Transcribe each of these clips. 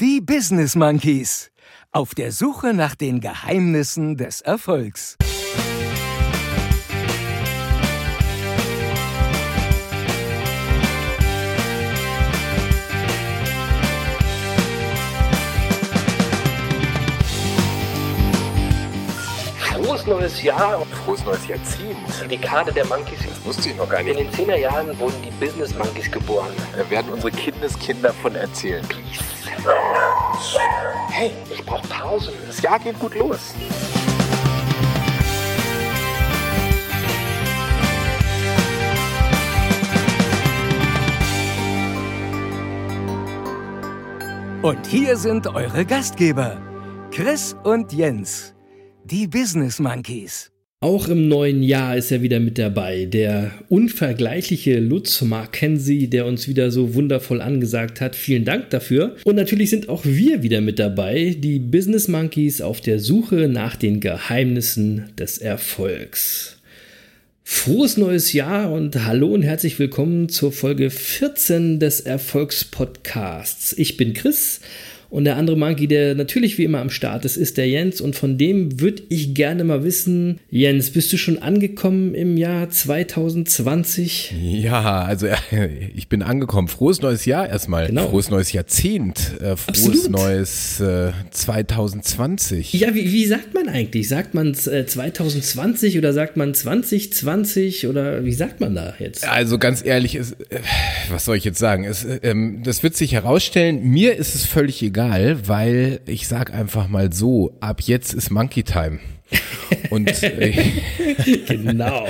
Die Business Monkeys. Auf der Suche nach den Geheimnissen des Erfolgs. Frohes neues Jahr. Frohes neues Jahrzehnt. Die Dekade der Monkeys. Das wusste ich noch gar In nicht. den 10er Jahren wurden die Business Monkeys geboren. Da werden unsere Kindeskinder von erzählen. Peace. Hey, Ich brauche Pausen. das Jahr geht gut los. Und hier sind eure Gastgeber, Chris und Jens. Die Business Monkeys. Auch im neuen Jahr ist er wieder mit dabei. Der unvergleichliche Lutz Mackenzie, der uns wieder so wundervoll angesagt hat. Vielen Dank dafür. Und natürlich sind auch wir wieder mit dabei, die Business Monkeys auf der Suche nach den Geheimnissen des Erfolgs. Frohes neues Jahr und hallo und herzlich willkommen zur Folge 14 des Erfolgspodcasts. Ich bin Chris und der andere Monkey, der natürlich wie immer am Start ist, ist der Jens und von dem würde ich gerne mal wissen, Jens, bist du schon angekommen im Jahr 2020? Ja, also äh, ich bin angekommen. Frohes neues Jahr erstmal. Genau. Frohes neues Jahrzehnt. Äh, frohes Absolut. neues äh, 2020. Ja, wie, wie sagt man eigentlich? Sagt man äh, 2020 oder sagt man 2020 oder wie sagt man da jetzt? Also ganz ehrlich, es, äh, was soll ich jetzt sagen? Es, äh, ähm, das wird sich herausstellen. Mir ist es völlig egal, weil ich sag einfach mal so, ab jetzt ist Monkey Time. Und äh, Genau,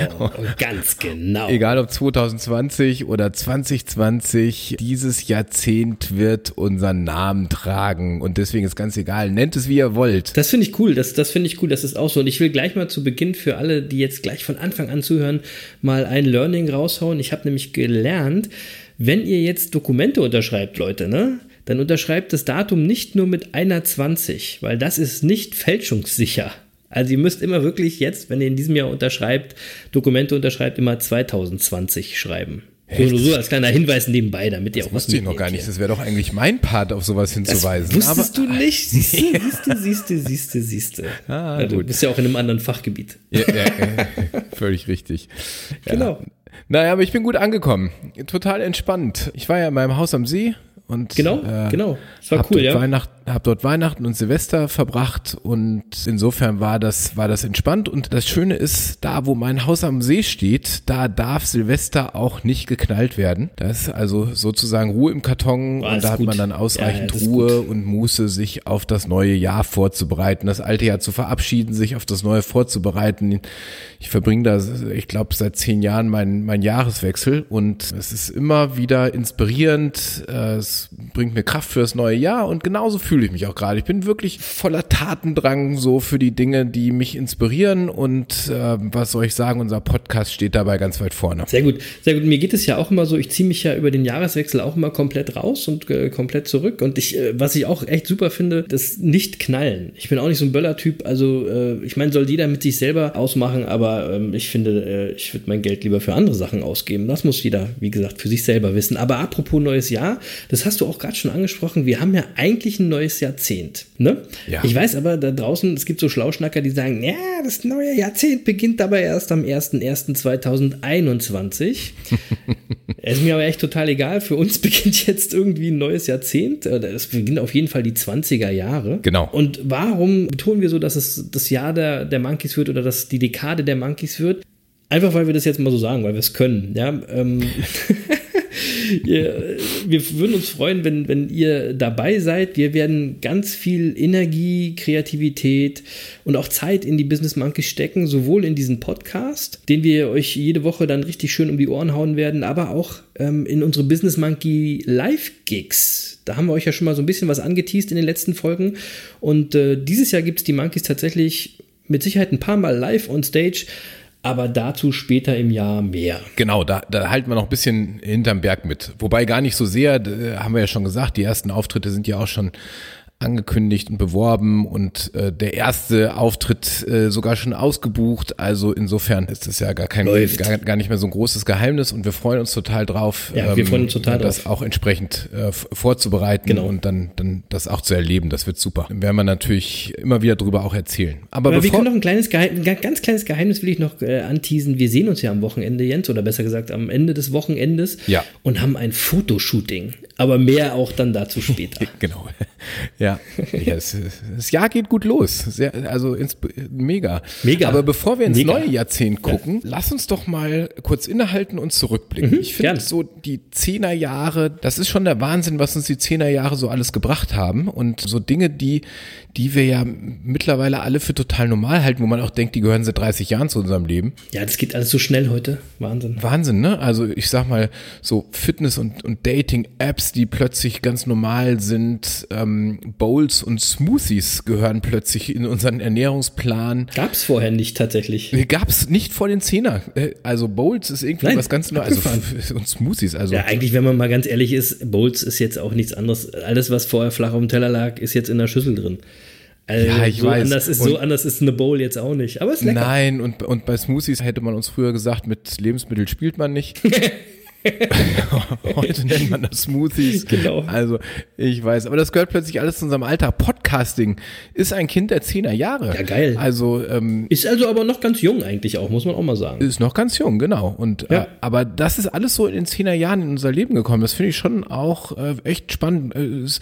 ganz genau. Egal ob 2020 oder 2020, dieses Jahrzehnt wird unseren Namen tragen und deswegen ist ganz egal. Nennt es wie ihr wollt. Das finde ich cool, das, das finde ich cool, das ist auch so. Und ich will gleich mal zu Beginn für alle, die jetzt gleich von Anfang an zuhören, mal ein Learning raushauen. Ich habe nämlich gelernt, wenn ihr jetzt Dokumente unterschreibt, Leute, ne? Dann unterschreibt das Datum nicht nur mit einer 20, weil das ist nicht fälschungssicher. Also ihr müsst immer wirklich jetzt, wenn ihr in diesem Jahr unterschreibt, Dokumente unterschreibt, immer 2020 schreiben. So, nur so als kleiner Hinweis nebenbei, damit ihr auch was Wusste ich noch gar nicht. hier. Das wäre doch eigentlich mein Part, auf sowas hinzuweisen. Wusstest Aber, du nicht? Siehst du, siehst du, siehst du, siehst du, siehst du. Ah, ja, du bist ja auch in einem anderen Fachgebiet. Ja, ja, völlig richtig. Genau. Naja, aber ich bin gut angekommen. Total entspannt. Ich war ja in meinem Haus am See und Genau, äh, genau. Das war cool, ja. Weihnacht, hab dort Weihnachten und Silvester verbracht und insofern war das, war das entspannt und das Schöne ist, da wo mein Haus am See steht, da darf Silvester auch nicht geknallt werden. Da ist also sozusagen Ruhe im Karton Ah, und da hat gut. man dann ausreichend ja, Ruhe und Muße, sich auf das neue Jahr vorzubereiten, das alte Jahr zu verabschieden, sich auf das neue vorzubereiten. Ich verbringe da, ich glaube, seit zehn Jahren mein, mein Jahreswechsel und es ist immer wieder inspirierend. äh, Es bringt mir Kraft für das neue Jahr und genauso fühle ich mich auch gerade. Ich bin wirklich voller Tatendrang so für die Dinge, die mich inspirieren und äh, was soll ich sagen, unser Podcast steht dabei ganz weit vorne. Sehr gut, sehr gut. Mir geht es ja auch immer so, ich ziehe mich ja über den Jahreswechsel auch immer komplett raus und äh, komplett zurück. Und ich, äh, was ich auch echt super finde, das Nicht-Knallen. Ich bin auch nicht so ein Böller-Typ, also äh, ich meine, soll jeder mit sich selber ausmachen, aber ähm, ich finde, äh, ich würde mein Geld lieber für andere Sachen ausgeben. Das muss jeder, wie gesagt, für sich selber wissen. Aber apropos neues Jahr, das hast du auch gerade schon angesprochen, wir haben ja eigentlich ein neues Jahrzehnt. Ne? Ja. Ich weiß aber da draußen, es gibt so Schlauschnacker, die sagen, ja, das neue Jahrzehnt beginnt aber erst am 01.01.2021. ist mir aber echt total egal. Für uns beginnt jetzt irgendwie ein neues Jahrzehnt. Oder Es beginnt auf jeden Fall die 20er Jahre. Genau. Und warum betonen wir so, dass es das Jahr der, der Monkeys wird oder dass die Dekade der Monkeys wird? Einfach weil wir das jetzt mal so sagen, weil wir es können. Ja, ähm, wir würden uns freuen, wenn, wenn ihr dabei seid. Wir werden ganz viel Energie, Kreativität und auch Zeit in die Business Monkeys stecken, sowohl in diesen Podcast, den wir euch jede Woche dann richtig schön um die Ohren hauen werden, aber auch ähm, in unsere Business Monkey Live-Gigs. Da haben wir euch ja schon mal so ein bisschen was angeteased in den letzten Folgen. Und äh, dieses Jahr gibt es die Monkeys tatsächlich mit Sicherheit ein paar Mal live on stage. Aber dazu später im Jahr mehr. Genau, da, da halten wir noch ein bisschen hinterm Berg mit. Wobei gar nicht so sehr, da haben wir ja schon gesagt, die ersten Auftritte sind ja auch schon angekündigt und beworben und äh, der erste Auftritt äh, sogar schon ausgebucht. Also insofern ist es ja gar kein gar, gar nicht mehr so ein großes Geheimnis und wir freuen uns total drauf, ja, wir freuen uns total ähm, das drauf. auch entsprechend äh, vorzubereiten Genau. und dann, dann das auch zu erleben. Das wird super. Dann werden wir natürlich immer wieder drüber auch erzählen. Aber, Aber wir können noch ein kleines Geheimnis, ein ganz kleines Geheimnis will ich noch äh, anteasen. Wir sehen uns ja am Wochenende, Jens, oder besser gesagt am Ende des Wochenendes Ja. und haben ein Fotoshooting. Aber mehr auch dann dazu später. Genau. Ja, ja es, das Jahr geht gut los. Sehr, also ins, mega. Mega. Aber bevor wir ins Mega. neue Jahrzehnt gucken, lass uns doch mal kurz innehalten und zurückblicken. ich finde Mhm, so die Zehnerjahre, das ist schon der Wahnsinn, was uns die Zehnerjahre so alles gebracht haben und so Dinge, die, die wir ja mittlerweile alle für total normal halten, wo man auch denkt, die gehören seit 30 Jahren zu unserem Leben. Ja, das geht alles so schnell heute. Wahnsinn. Wahnsinn, ne? Also ich sag mal, so Fitness- und, und Dating-Apps, die plötzlich ganz normal sind, ähm, Bowls und Smoothies gehören plötzlich in unseren Ernährungsplan. Gab es vorher nicht tatsächlich. Gab's nicht vor den Zehner. Äh, Also Bowls ist irgendwie Nein, was ganz Neues. Also und Smoothies, also Ja, eigentlich, wenn man mal ganz ehrlich ist, Bowls ist jetzt auch nichts anderes. Alles, was vorher flach auf dem Teller lag, ist jetzt in der Schüssel drin. Also Ja, ich so weiß. Anders ist, so anders ist eine Bowl jetzt auch nicht. Aber ist lecker. Nein, und, und bei Smoothies hätte man uns früher gesagt, mit Lebensmitteln spielt man nicht. Heute nennt man das Smoothies. Genau. Also, ich weiß, aber das gehört plötzlich alles zu unserem Alltag. Podcasting ist ein Kind der zehner Jahre. Ja, geil. Also, ähm, Ist also aber noch ganz jung eigentlich auch, muss man auch mal sagen. ist noch ganz jung, genau. Und Ja. äh, aber das ist alles so in den zehner Jahren in unser Leben gekommen. Das finde ich schon auch äh, echt spannend. Äh, und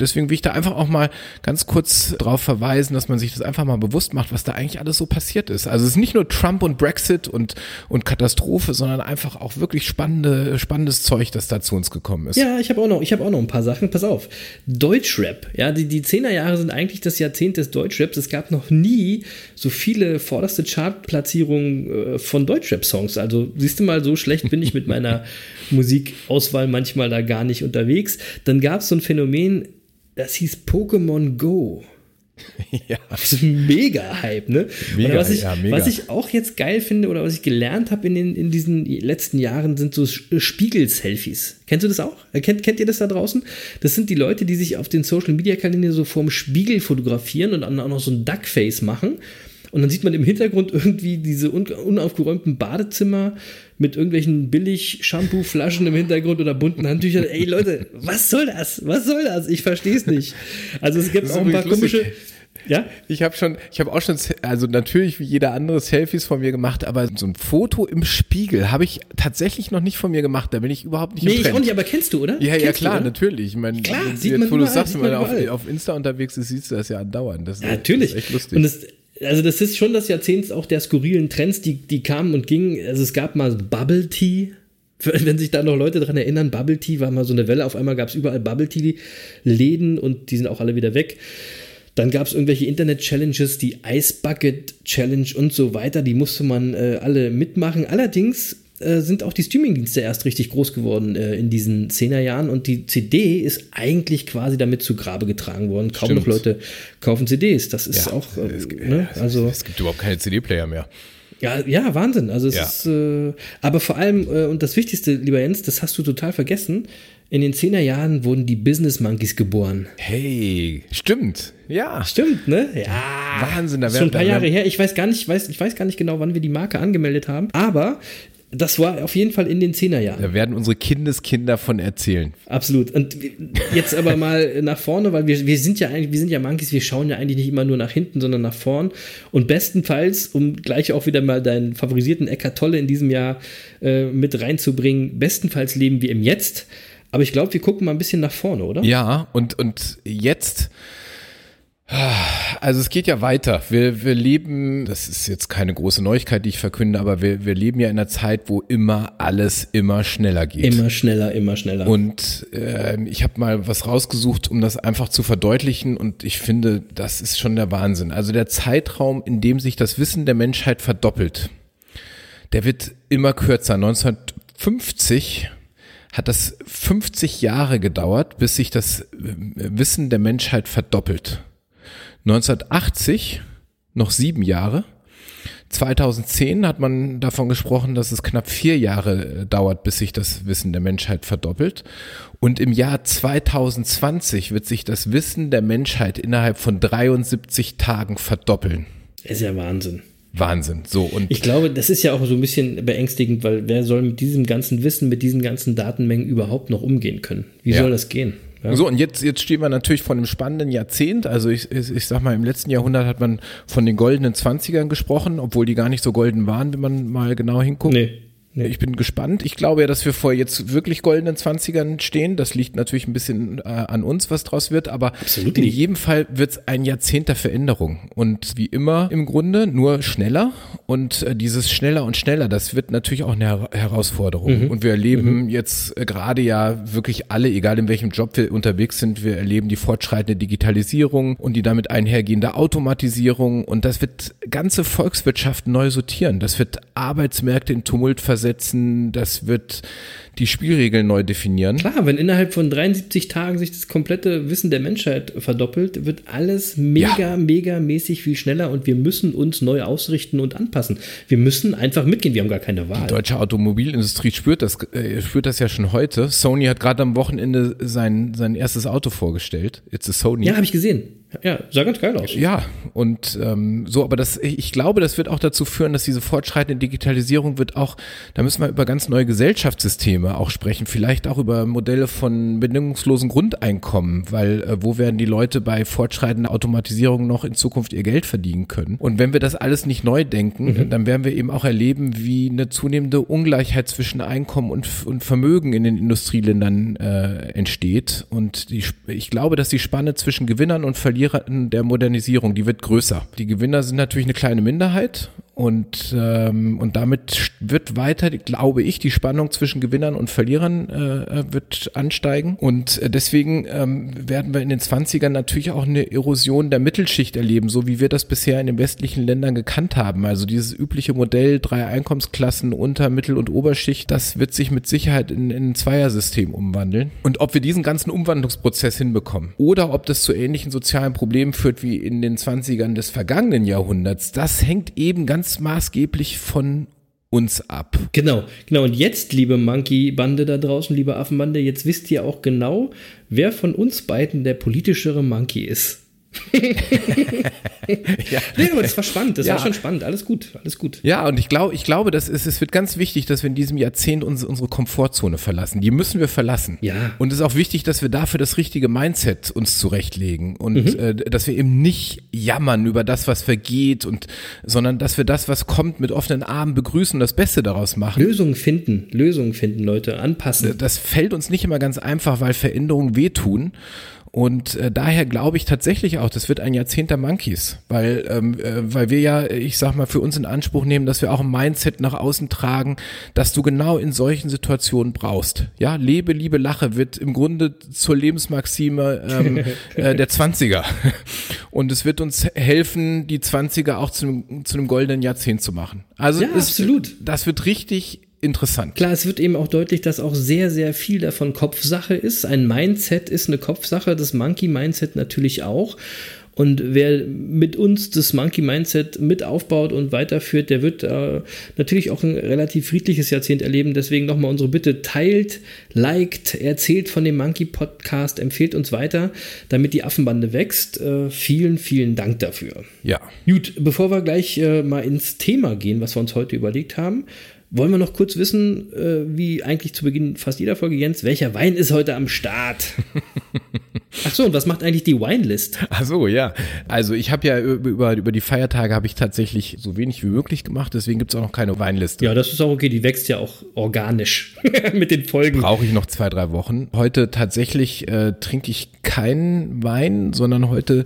deswegen will ich da einfach auch mal ganz kurz drauf verweisen, dass man sich das einfach mal bewusst macht, was da eigentlich alles so passiert ist. Also es ist nicht nur Trump und Brexit und und Katastrophe, sondern einfach auch wirklich spannende spannendes Zeug, das da zu uns gekommen ist. Ja, ich habe auch noch, ich habe auch noch ein paar Sachen. Pass auf, Deutschrap. Ja, die die Zehnerjahre sind eigentlich das Jahrzehnt des Deutschraps. Es gab noch nie so viele vorderste Chartplatzierungen äh, von Deutschrap-Songs. Also siehst du mal, so schlecht bin ich mit meiner Musikauswahl manchmal da gar nicht unterwegs. Dann gab es so ein Phänomen, das hieß Pokémon Go. Ja. Ein Mega-Hype, ne? Mega, was, ich, ja, mega. was ich auch jetzt geil finde oder was ich gelernt habe in, den, in diesen letzten Jahren, sind so Sch- Spiegel-Selfies. Kennst du das auch? Äh, Kennt, kennt ihr das da draußen? Das sind die Leute, die sich auf den Social-Media-Kanälen so vorm Spiegel fotografieren und dann auch noch so ein Duckface machen. Und dann sieht man im Hintergrund irgendwie diese un unaufgeräumten Badezimmer mit irgendwelchen Billig-Shampoo-Flaschen im Hintergrund oder bunten Handtüchern. Ey Leute, was soll das? Was soll das? Ich verstehe es nicht. Also es gibt ist auch ein paar lustig. komische. Ja? Ich habe schon, ich habe auch schon, also natürlich wie jeder andere Selfies von mir gemacht, aber so ein Foto im Spiegel habe ich tatsächlich noch nicht von mir gemacht. Da bin ich überhaupt nicht Nee, im ich Trend. auch nicht, aber kennst du, oder? Ja, ja, Kennst du, klar, oder? natürlich. Ich meine, Klar, wenn du sieht jetzt, man wo du überall, sagst, sieht wenn man auf, auf Insta unterwegs ist, siehst du das ja andauernd. Das, Ja, natürlich. Das ist echt lustig. Und das, also das ist schon das Jahrzehnt auch der skurrilen Trends, die, die kamen und gingen. Also es gab mal Bubble Tea. Wenn sich da noch Leute dran erinnern, Bubble Tea war mal so eine Welle. Auf einmal gab es überall Bubble Tea Läden und die sind auch alle wieder weg. Dann gab es irgendwelche Internet-Challenges, die Ice Bucket Challenge und so weiter. Die musste man äh, alle mitmachen. Allerdings äh, sind auch die Streamingdienste erst richtig groß geworden äh, in diesen 10er Jahren und die CD ist eigentlich quasi damit zu Grabe getragen worden. Kaum Stimmt. noch Leute kaufen CDs. Das ist Ja, auch, es, ne? es, also es gibt überhaupt keine CD-Player mehr. ja, ja, Wahnsinn. Also es Ja. ist, äh, aber vor allem äh, und das Wichtigste, lieber Jens, das hast du total vergessen. In den 10er Jahren wurden die Business Monkeys geboren. Hey, stimmt. Ja. Stimmt, ne? Ja. Wahnsinn, da Das ist wär- schon ein paar Jahre her. Ich weiß gar nicht, ich weiß, ich weiß gar nicht genau, wann wir die Marke angemeldet haben. Aber das war auf jeden Fall in den 10er Jahren. Da werden unsere Kindeskinder von erzählen. Absolut. Und jetzt aber mal nach vorne, weil wir, wir sind ja eigentlich, wir sind ja Monkeys, wir schauen ja eigentlich nicht immer nur nach hinten, sondern nach vorn. Und bestenfalls, um gleich auch wieder mal deinen favorisierten Eckart Tolle in diesem Jahr äh, mit reinzubringen, bestenfalls leben wir im Jetzt. Aber ich glaube, wir gucken mal ein bisschen nach vorne, oder? Ja, und, und jetzt, also es geht ja weiter. Wir, wir leben, das ist jetzt keine große Neuigkeit, die ich verkünde, aber wir, wir leben ja in einer Zeit, wo immer alles immer schneller geht. Immer schneller, immer schneller. Und ähm, ich habe mal was rausgesucht, um das einfach zu verdeutlichen. Und ich finde, das ist schon der Wahnsinn. Also der Zeitraum, in dem sich das Wissen der Menschheit verdoppelt, der wird immer kürzer. 1950 hat das 50 Jahre gedauert, bis sich das äh, Wissen der Menschheit verdoppelt. 1980 noch sieben Jahre. 2010 hat man davon gesprochen, dass es knapp vier Jahre äh, dauert, bis sich das Wissen der Menschheit verdoppelt. Und im Jahr 2020 wird sich das Wissen der Menschheit innerhalb von 73 Tagen verdoppeln. Ist ja Wahnsinn. Wahnsinn. So und Ich glaube, das ist ja auch so ein bisschen beängstigend, weil wer soll mit diesem ganzen Wissen, mit diesen ganzen Datenmengen überhaupt noch umgehen können? Wie Ja. soll das gehen? Ja. So, und jetzt, jetzt stehen wir natürlich vor einem spannenden Jahrzehnt. Also ich, ich, ich sag mal, im letzten Jahrhundert hat man von den goldenen Zwanzigern gesprochen, obwohl die gar nicht so golden waren, wenn man mal genau hinguckt. Nee. Nee. Ich bin gespannt. Ich glaube ja, dass wir vor jetzt wirklich goldenen Zwanzigern stehen. Das liegt natürlich ein bisschen äh, an uns, was draus wird, aber Absolut in nicht. jedem Fall wird es ein Jahrzehnt der Veränderung. Und wie immer im Grunde nur schneller. Und äh, dieses schneller und schneller, das wird natürlich auch eine Her Herausforderung. Und wir erleben jetzt äh, gerade ja wirklich alle, egal in welchem Job wir unterwegs sind, wir erleben die fortschreitende Digitalisierung und die damit einhergehende Automatisierung. Und das wird ganze Volkswirtschaften neu sortieren. Das wird Arbeitsmärkte in Tumult versetzen. Das wird die Spielregeln neu definieren. Klar, wenn innerhalb von 73 Tagen sich das komplette Wissen der Menschheit verdoppelt, wird alles mega, Ja. mega mäßig viel schneller und wir müssen uns neu ausrichten und anpassen. Wir müssen einfach mitgehen, wir haben gar keine Wahl. Die deutsche Automobilindustrie spürt das, äh, spürt das ja schon heute. Sony hat gerade am Wochenende sein, sein erstes Auto vorgestellt. It's a Sony. Ja, habe ich gesehen. Ja, sah ganz geil aus. Ja, und ähm, so, aber das, ich glaube, das wird auch dazu führen, dass diese fortschreitende Digitalisierung wird auch, da müssen wir über ganz neue Gesellschaftssysteme auch sprechen, vielleicht auch über Modelle von bedingungslosen Grundeinkommen, weil äh, wo werden die Leute bei fortschreitender Automatisierung noch in Zukunft ihr Geld verdienen können? Und wenn wir das alles nicht neu denken, dann werden wir eben auch erleben, wie eine zunehmende Ungleichheit zwischen Einkommen und, und Vermögen in den Industrieländern äh, entsteht. Und die, ich glaube, dass die Spanne zwischen Gewinnern und Verlierern der Modernisierung, die wird größer. Die Gewinner sind natürlich eine kleine Minderheit und, ähm, und damit wird weiter, glaube ich, die Spannung zwischen Gewinnern und Verlierern äh, wird ansteigen. Und äh, deswegen ähm, werden wir in den 20ern natürlich auch eine Erosion der Mittelschicht erleben, so wie wir das bisher in den westlichen Ländern gekannt haben. Also dieses übliche Modell, drei Einkommensklassen, Unter-, Mittel- und Oberschicht, das wird sich mit Sicherheit in, in ein Zweiersystem umwandeln. Und ob wir diesen ganzen Umwandlungsprozess hinbekommen oder ob das zu ähnlichen sozialen Problemen führt wie in den 20ern des vergangenen Jahrhunderts, das hängt eben ganz maßgeblich von uns ab. Genau, genau. Und jetzt, liebe Monkey-Bande da draußen, liebe Affenbande, jetzt wisst ihr auch genau, wer von uns beiden der politischere Monkey ist. ja. Nee, aber das war spannend, das Ja. war schon spannend. Alles gut, alles gut. Ja, und ich glaube, ich glaube, das ist, es wird ganz wichtig, dass wir in diesem Jahrzehnt uns, unsere Komfortzone verlassen. Die müssen wir verlassen. Ja. Und es ist auch wichtig, dass wir dafür das richtige Mindset uns zurechtlegen und äh, dass wir eben nicht jammern über das, was vergeht und, sondern dass wir das, was kommt, mit offenen Armen begrüßen und das Beste daraus machen. Lösungen finden, Lösungen finden, Leute, anpassen. Das fällt uns nicht immer ganz einfach, weil Veränderungen wehtun. Und äh, daher glaube ich tatsächlich auch, das wird ein Jahrzehnt der Monkeys, weil, ähm, äh, weil wir ja, ich sag mal, für uns in Anspruch nehmen, dass wir auch ein Mindset nach außen tragen, dass du genau in solchen Situationen brauchst. Ja, lebe, liebe, lache wird im Grunde zur Lebensmaxime ähm, äh, der Zwanziger. Und es wird uns helfen, die Zwanziger auch zu einem, zu einem goldenen Jahrzehnt zu machen. Also Ja, es, absolut. das wird richtig interessant. Klar, es wird eben auch deutlich, dass auch sehr, sehr viel davon Kopfsache ist. Ein Mindset ist eine Kopfsache, das Monkey-Mindset natürlich auch. Und wer mit uns das Monkey-Mindset mit aufbaut und weiterführt, der wird äh, natürlich auch ein relativ friedliches Jahrzehnt erleben. Deswegen nochmal unsere Bitte, teilt, liked, erzählt von dem Monkey-Podcast, empfehlt uns weiter, damit die Affenbande wächst. Äh, vielen, vielen Dank dafür. Ja. Gut, bevor wir gleich äh, mal ins Thema gehen, was wir uns heute überlegt haben, wollen wir noch kurz wissen, äh, wie eigentlich zu Beginn fast jeder Folge, Jens, welcher Wein ist heute am Start? Ach so, und was macht eigentlich die Winelist? Ach so, ja. Also ich habe ja über, über die Feiertage habe ich tatsächlich so wenig wie möglich gemacht, deswegen gibt's auch noch keine Weinliste. Ja, das ist auch okay, die wächst ja auch organisch mit den Folgen. Brauche ich noch zwei, drei Wochen. Heute tatsächlich äh, trinke ich keinen Wein, sondern heute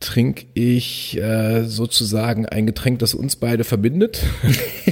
trinke ich äh, sozusagen ein Getränk, das uns beide verbindet.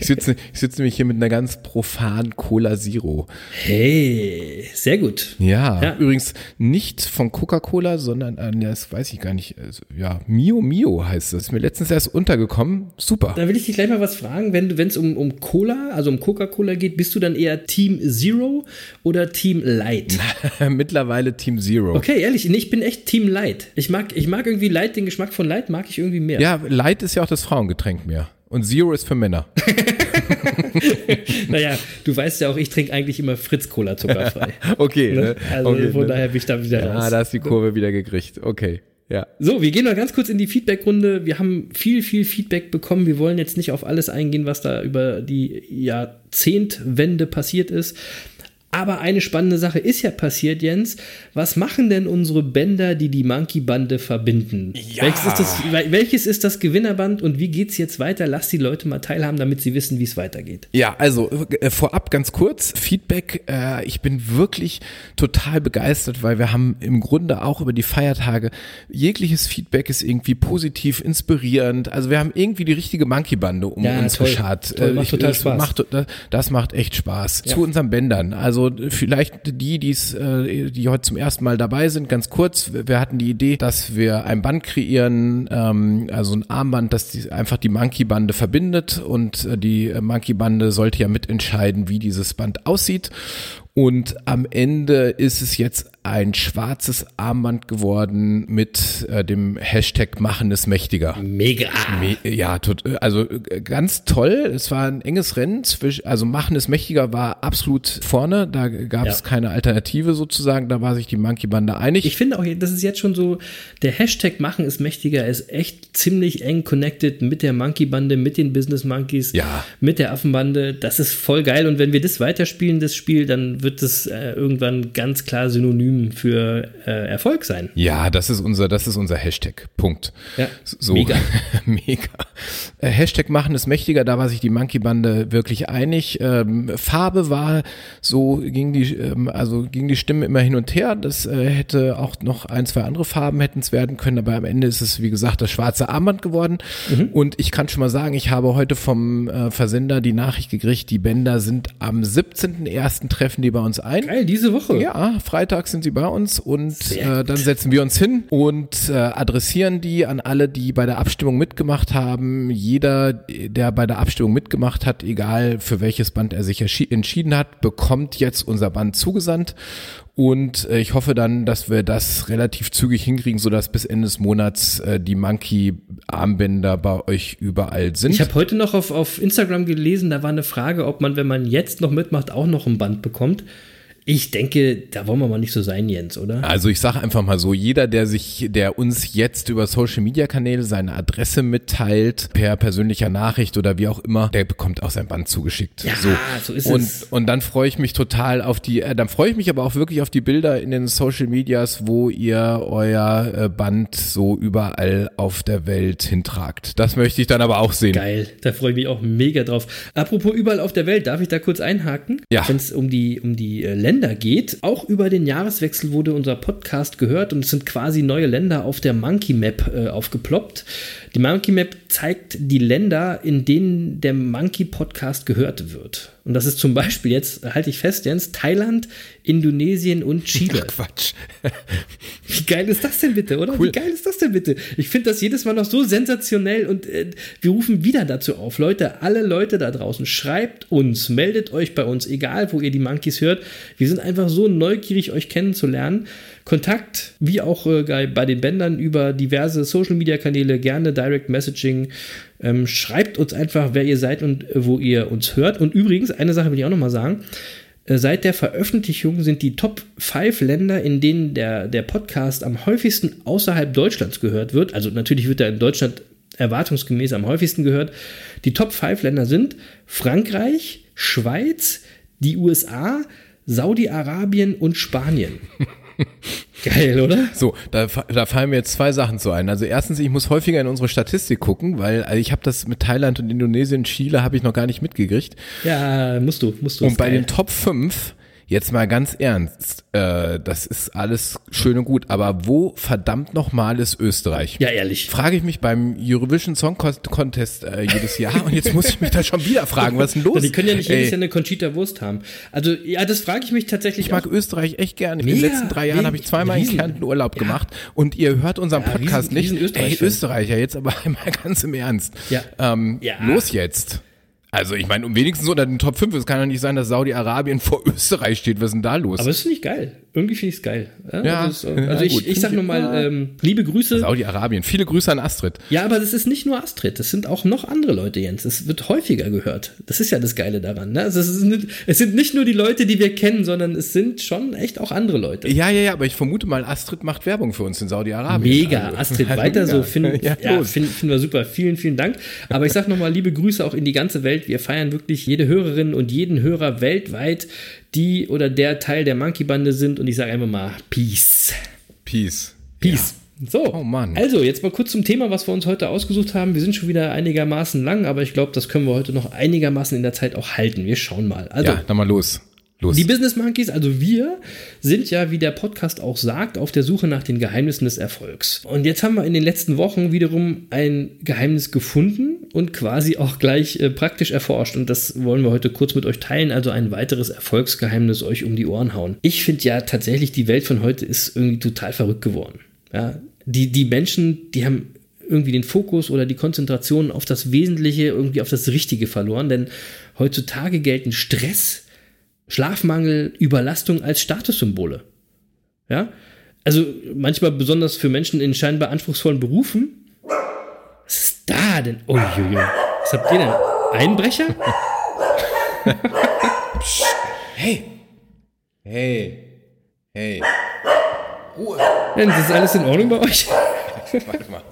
ich sitze ich sitze nämlich hier mit einer ganz profanen Cola Zero. Hey, sehr gut. Ja, Ja. übrigens nicht von Coca-Cola, sondern, äh, das weiß ich gar nicht, also, ja, Mio Mio heißt das. Ist mir letztens erst untergekommen. Super. Da will ich dich gleich mal was fragen. Wenn es um, um Cola, also um Coca-Cola geht, bist du dann eher Team Zero oder Team Light? Mittlerweile Team Zero. Okay, ehrlich, ich bin echt Team Light. Ich mag, ich mag irgendwie Light, den Geschmack von Light mag ich irgendwie mehr. Ja, Light ist ja auch das Frauengetränk mehr. Und Zero ist für Männer. naja, du weißt ja auch, ich trinke eigentlich immer Fritz-Cola zuckerfrei. okay. Ne? Ne? Also okay, von ne? daher bin ich da wieder raus. Ah, da ist die Kurve wieder gekriegt. Okay. Ja. So, wir gehen mal ganz kurz in die Feedback-Runde. Wir haben viel, viel Feedback bekommen. Wir wollen jetzt nicht auf alles eingehen, was da über die Jahrzehntwende passiert ist. Aber eine spannende Sache ist ja passiert, Jens. Was machen denn unsere Bänder, die die Monkey-Bande verbinden? Ja. Welches, ist das, welches ist das Gewinnerband und wie geht's jetzt weiter? Lass die Leute mal teilhaben, damit sie wissen, wie es weitergeht. Ja, also äh, vorab ganz kurz Feedback. Äh, ich bin wirklich total begeistert, weil wir haben im Grunde auch über die Feiertage jegliches Feedback ist irgendwie positiv, inspirierend. Also wir haben irgendwie die richtige Monkey-Bande um Ja, uns toll. geschart. Toll, Äh, macht total das Spaß. Macht, das macht echt Spaß. Ja. Zu unseren Bändern. Also vielleicht die, die's, äh, die heute zum ersten Mal dabei sind, ganz kurz. Wir hatten die Idee, dass wir ein Band kreieren, ähm, also ein Armband, das die, einfach die Monkey-Bande verbindet und äh, die Monkey-Bande sollte ja mitentscheiden, wie dieses Band aussieht. Und am Ende ist es jetzt ein schwarzes Armband geworden mit äh, dem Hashtag Machen es mächtiger. Mega. Me ja, tot, also äh, ganz toll. Es war ein enges Rennen. Zwischen, also Machen es mächtiger war absolut vorne. Da gab es Ja. keine Alternative sozusagen. Da war sich die Monkey-Bande einig. Ich finde auch, das ist jetzt schon so, der Hashtag Machen ist mächtiger, ist echt ziemlich eng connected mit der Monkey-Bande, mit den Business Monkeys, Ja. mit der Affenbande. Das ist voll geil. Und wenn wir das weiterspielen, das Spiel, dann wird es äh, irgendwann ganz klar synonym für äh, Erfolg sein. Ja, das ist unser, das ist unser Hashtag. Punkt. Ja, So. mega. mega. Äh, Hashtag machen es mächtiger, da war sich die Monkey-Bande wirklich einig. Ähm, Farbe war so, ging die, ähm, also ging die Stimme immer hin und her. Das äh, hätte auch noch ein, zwei andere Farben hätten es werden können, aber am Ende ist es, wie gesagt, das schwarze Armband geworden. Mhm. Und ich kann schon mal sagen, ich habe heute vom äh, Versender die Nachricht gekriegt, die Bänder sind am 17.01. treffen die bei uns ein. Geil, diese Woche. Ja, Freitag sind sie bei uns und äh, dann setzen wir uns hin und äh, adressieren die an alle, die bei der Abstimmung mitgemacht haben. Jeder, der bei der Abstimmung mitgemacht hat, egal für welches Band er sich entschi- entschieden hat, bekommt jetzt unser Band zugesandt. Und äh, ich hoffe dann, dass wir das relativ zügig hinkriegen, sodass bis Ende des Monats äh, die Monkey-Armbänder bei euch überall sind. Ich habe heute noch auf, auf Instagram gelesen, da war eine Frage, ob man, wenn man jetzt noch mitmacht, auch noch ein Band bekommt. Ich denke, da wollen wir mal nicht so sein, Jens, oder? Also ich sage einfach mal so, jeder, der sich, der uns jetzt über Social Media Kanäle seine Adresse mitteilt, per persönlicher Nachricht oder wie auch immer, der bekommt auch sein Band zugeschickt. Ja, so ist und, es. Und dann freue ich mich total auf die, äh, dann freue ich mich aber auch wirklich auf die Bilder in den Social Medias, wo ihr euer äh, Band so überall auf der Welt hintragt. Das möchte ich dann aber auch sehen. Geil, da freue ich mich auch mega drauf. Apropos überall auf der Welt, darf ich da kurz einhaken? Ja. Wenn es um die, um die äh, Länder geht, auch über den Jahreswechsel wurde unser Podcast gehört und es sind quasi neue Länder auf der Monkey Map äh, aufgeploppt. Die Monkey Map zeigt die Länder, in denen der Monkey Podcast gehört wird. Und das ist zum Beispiel jetzt, halte ich fest, Jens, Thailand, Indonesien und Chile. Quatsch. Wie geil ist das denn bitte, oder? Cool. Wie geil ist das denn bitte? Ich finde das jedes Mal noch so sensationell und äh, wir rufen wieder dazu auf. Leute, alle Leute da draußen, schreibt uns, meldet euch bei uns, egal wo ihr die Monkeys hört. Wir sind einfach so neugierig, euch kennenzulernen. Kontakt, wie auch äh, bei den Bändern, über diverse Social Media Kanäle, gerne Direct Messaging. Ähm, schreibt uns einfach, wer ihr seid und äh, wo ihr uns hört. Und übrigens, eine Sache will ich auch nochmal sagen. Äh, Seit der Veröffentlichung sind die Top 5 Länder, in denen der, der Podcast am häufigsten außerhalb Deutschlands gehört wird. Also natürlich wird er in Deutschland erwartungsgemäß am häufigsten gehört. Die Top 5 Länder sind Frankreich, Schweiz, die USA, Saudi-Arabien und Spanien. Geil, oder? So, da, da fallen mir jetzt zwei Sachen zu ein. Also erstens, ich muss häufiger in unsere Statistik gucken, weil also ich habe das mit Thailand und Indonesien, Chile habe ich noch gar nicht mitgekriegt. Ja, musst du, musst du. Und bei geil. den Top 5, jetzt mal ganz ernst, äh, das ist alles schön und gut, aber wo verdammt nochmal ist Österreich? Ja, ehrlich. Frage ich mich beim Eurovision Song Con- Contest äh, jedes Jahr und jetzt muss ich mich da schon wieder fragen, was ist denn los? Die können ja nicht jedes Ey, Jahr eine Conchita Wurst haben. Also, ja, das frage ich mich tatsächlich ich mag auch. Österreich echt gern. In den letzten drei Jahren habe ich zweimal in riesen. Kärnten Urlaub gemacht und ihr hört unseren Ja, Podcast riesen- riesen nicht. Ey. Österreicher, jetzt aber einmal ganz im Ernst. Ja. Ähm, Ja. Los jetzt. Also ich meine, um wenigstens unter den Top 5, es kann ja nicht sein, dass Saudi-Arabien vor Österreich steht. Was ist denn da los? Aber ist nicht geil. Irgendwie finde ich es geil. Ja, Ja, also, es- ja, also ich, gut, ich find sag ich- nochmal, ja. ähm, liebe Grüße. Saudi-Arabien. Viele Grüße an Astrid. Ja, aber das ist nicht nur Astrid, das sind auch noch andere Leute, Jens. Es wird häufiger gehört. Das ist ja das Geile daran. Ne? Also es, nicht, es sind nicht nur die Leute, die wir kennen, sondern es sind schon echt auch andere Leute. Ja, ja, ja, aber ich vermute mal, Astrid macht Werbung für uns in Saudi-Arabien. Mega, Also, Astrid, also weiter mega. so. Finden ja, ja, find, finden wir super. Vielen, vielen Dank. Aber ich sag nochmal, liebe Grüße auch in die ganze Welt. Wir feiern wirklich jede Hörerin und jeden Hörer weltweit, die oder der Teil der Monkey-Bande sind. Und ich sage einfach mal Peace. Peace. Peace. So, Oh Mann. also jetzt mal kurz zum Thema, was wir uns heute ausgesucht haben. Wir sind schon wieder einigermaßen lang, aber ich glaube, das können wir heute noch einigermaßen in der Zeit auch halten. Wir schauen mal. Also, Ja, dann mal los. Los. die Business Monkeys, also wir, sind ja, wie der Podcast auch sagt, auf der Suche nach den Geheimnissen des Erfolgs. Und jetzt haben wir in den letzten Wochen wiederum ein Geheimnis gefunden und quasi auch gleich äh, praktisch erforscht. Und das wollen wir heute kurz mit euch teilen, also ein weiteres Erfolgsgeheimnis euch um die Ohren hauen. Ich finde ja tatsächlich, die Welt von heute ist irgendwie total verrückt geworden. Ja, die, die Menschen, die haben irgendwie den Fokus oder die Konzentration auf das Wesentliche, irgendwie auf das Richtige verloren, denn heutzutage gelten Stress, Schlafmangel, Überlastung als Statussymbole. Ja? Also manchmal besonders für Menschen in scheinbar anspruchsvollen Berufen. Was ist da denn? Oh, Was habt ihr denn? Einbrecher? Hey. Hey. Hey. Denn das ist alles in Ordnung bei euch? Warte mal.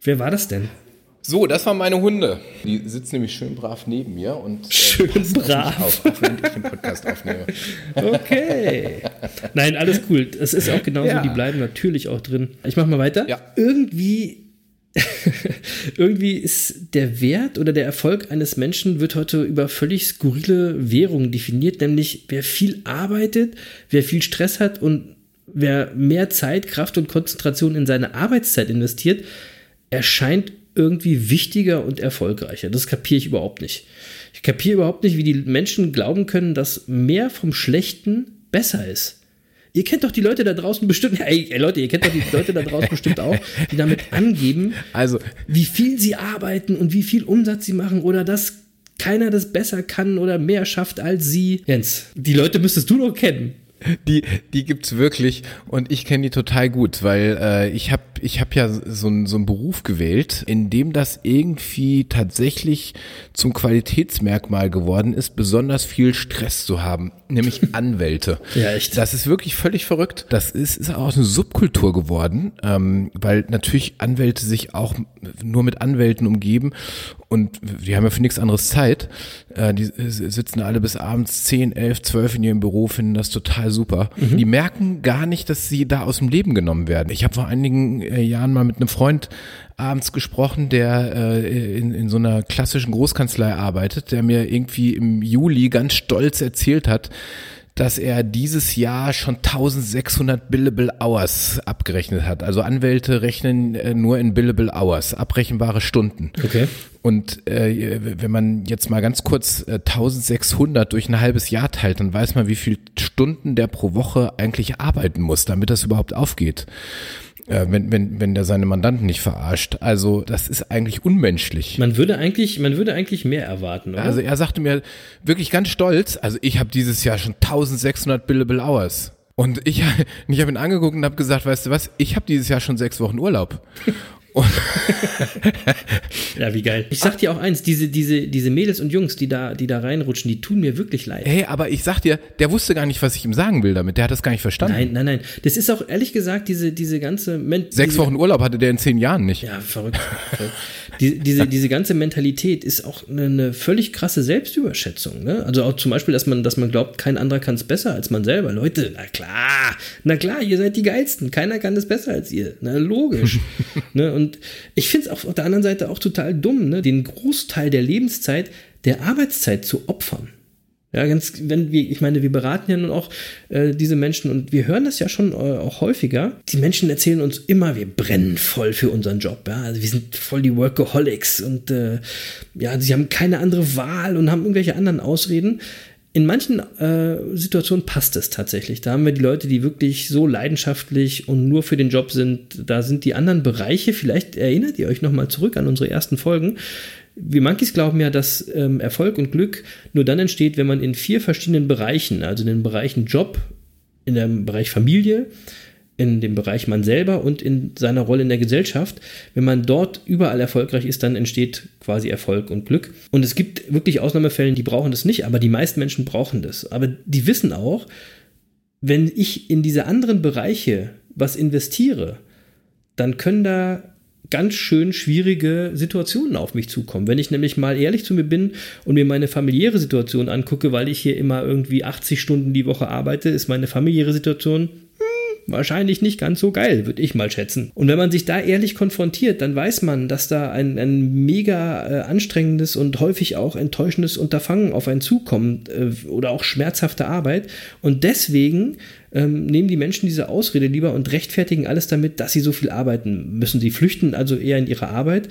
Wer war das denn? So, das waren meine Hunde. Die sitzen nämlich schön brav neben mir und äh, Schön auf brav. Auf, während ich den Podcast aufnehme. Okay. Nein, alles cool. Es ist auch genauso, Ja. die bleiben natürlich auch drin. Ich mach mal weiter. Ja. Irgendwie, irgendwie ist der Wert oder der Erfolg eines Menschen wird heute über völlig skurrile Währungen definiert, nämlich wer viel arbeitet, wer viel Stress hat und wer mehr Zeit, Kraft und Konzentration in seine Arbeitszeit investiert, erscheint irgendwie wichtiger und erfolgreicher. Das kapiere ich überhaupt nicht. Ich kapiere überhaupt nicht, wie die Menschen glauben können, dass mehr vom Schlechten besser ist. Ihr kennt doch die Leute da draußen bestimmt, ey, Leute, ihr kennt doch die Leute da draußen bestimmt auch, die damit angeben, Also, wie viel sie arbeiten und wie viel Umsatz sie machen oder dass keiner das besser kann oder mehr schafft als sie. Jens, die Leute müsstest du doch kennen. Die, die gibt's wirklich und ich kenne die total gut, weil äh, ich habe ich hab ja so, einen- so einen Beruf gewählt, in dem das irgendwie tatsächlich zum Qualitätsmerkmal geworden ist, besonders viel Stress zu haben, nämlich Anwälte. Ja, echt. Das ist wirklich völlig verrückt. Das ist, ist auch eine Subkultur geworden, ähm, weil natürlich Anwälte sich auch nur mit Anwälten umgeben und die haben ja für nichts anderes Zeit. Äh, die sitzen alle bis abends 10, 11, 12 in ihrem Büro, finden das total super. Die merken gar nicht, dass sie da aus dem Leben genommen werden. Ich habe vor einigen äh, Jahren mal mit einem Freund abends gesprochen, der äh, in, in so einer klassischen Großkanzlei arbeitet, der mir irgendwie im Juli ganz stolz erzählt hat, dass er dieses Jahr schon 1600 Billable Hours abgerechnet hat. Also Anwälte rechnen äh, nur in Billable Hours, abrechenbare Stunden. Okay. Und äh, wenn man jetzt mal ganz kurz äh, 1600 durch ein halbes Jahr teilt, dann weiß man, wie viel Stunden der pro Woche eigentlich arbeiten muss, damit das überhaupt aufgeht. Äh, wenn, wenn, wenn der seine Mandanten nicht verarscht. Also das ist eigentlich unmenschlich. Man würde eigentlich, man würde eigentlich mehr erwarten, oder? Also er sagte mir wirklich ganz stolz, also ich habe dieses Jahr schon 1600 Billable Hours. Und ich, ich habe ihn angeguckt und habe gesagt, weißt du was, ich habe dieses Jahr schon sechs Wochen Urlaub. Ja, wie geil. Ich sag dir auch eins, diese, diese, diese Mädels und Jungs, die da, die da reinrutschen, die tun mir wirklich leid. hey, aber ich sag dir, der wusste gar nicht, was ich ihm sagen will damit. Der hat das gar nicht verstanden. Nein, nein, nein. Das ist auch ehrlich gesagt, diese, diese ganze Men Sechs diese, Wochen Urlaub hatte der in zehn Jahren nicht. Ja, verrückt. verrückt. Die, diese, diese ganze Mentalität ist auch eine, eine völlig krasse Selbstüberschätzung. Ne? Also auch zum Beispiel, dass man, dass man glaubt, kein anderer kann es besser als man selber. Leute, na klar, na klar, ihr seid die Geilsten. Keiner kann es besser als ihr. Na, logisch. ne? Und ich finde es auf der anderen Seite auch total dumm, ne? den Großteil der Lebenszeit der Arbeitszeit zu opfern. Ja, ganz, wenn wir, ich meine, wir beraten ja nun auch äh, diese Menschen und wir hören das ja schon äh, auch häufiger. Die Menschen erzählen uns immer, wir brennen voll für unseren Job. Ja, also wir sind voll die Workaholics und äh, ja, sie haben keine andere Wahl und haben irgendwelche anderen Ausreden. In manchen äh, Situationen passt es tatsächlich. Da haben wir die Leute, die wirklich so leidenschaftlich und nur für den Job sind. Da sind die anderen Bereiche, vielleicht erinnert ihr euch nochmal zurück an unsere ersten Folgen, wir Monkeys glauben ja, dass ähm, Erfolg und Glück nur dann entsteht, wenn man in vier verschiedenen Bereichen, also in den Bereichen Job, in dem Bereich Familie, in dem Bereich man selber und in seiner Rolle in der Gesellschaft. Wenn man dort überall erfolgreich ist, dann entsteht quasi Erfolg und Glück. Und es gibt wirklich Ausnahmefälle, die brauchen das nicht, aber die meisten Menschen brauchen das. Aber die wissen auch, wenn ich in diese anderen Bereiche was investiere, dann können da ganz schön schwierige Situationen auf mich zukommen. Wenn ich nämlich mal ehrlich zu mir bin und mir meine familiäre Situation angucke, weil ich hier immer irgendwie 80 Stunden die Woche arbeite, ist meine familiäre Situation wahrscheinlich nicht ganz so geil, würde ich mal schätzen. Und wenn man sich da ehrlich konfrontiert, dann weiß man, dass da ein, ein mega äh, anstrengendes und häufig auch enttäuschendes Unterfangen auf einen zukommt äh, oder auch schmerzhafte Arbeit. Und deswegen ähm, nehmen die Menschen diese Ausrede lieber und rechtfertigen alles damit, dass sie so viel arbeiten müssen. Sie flüchten also eher in ihre Arbeit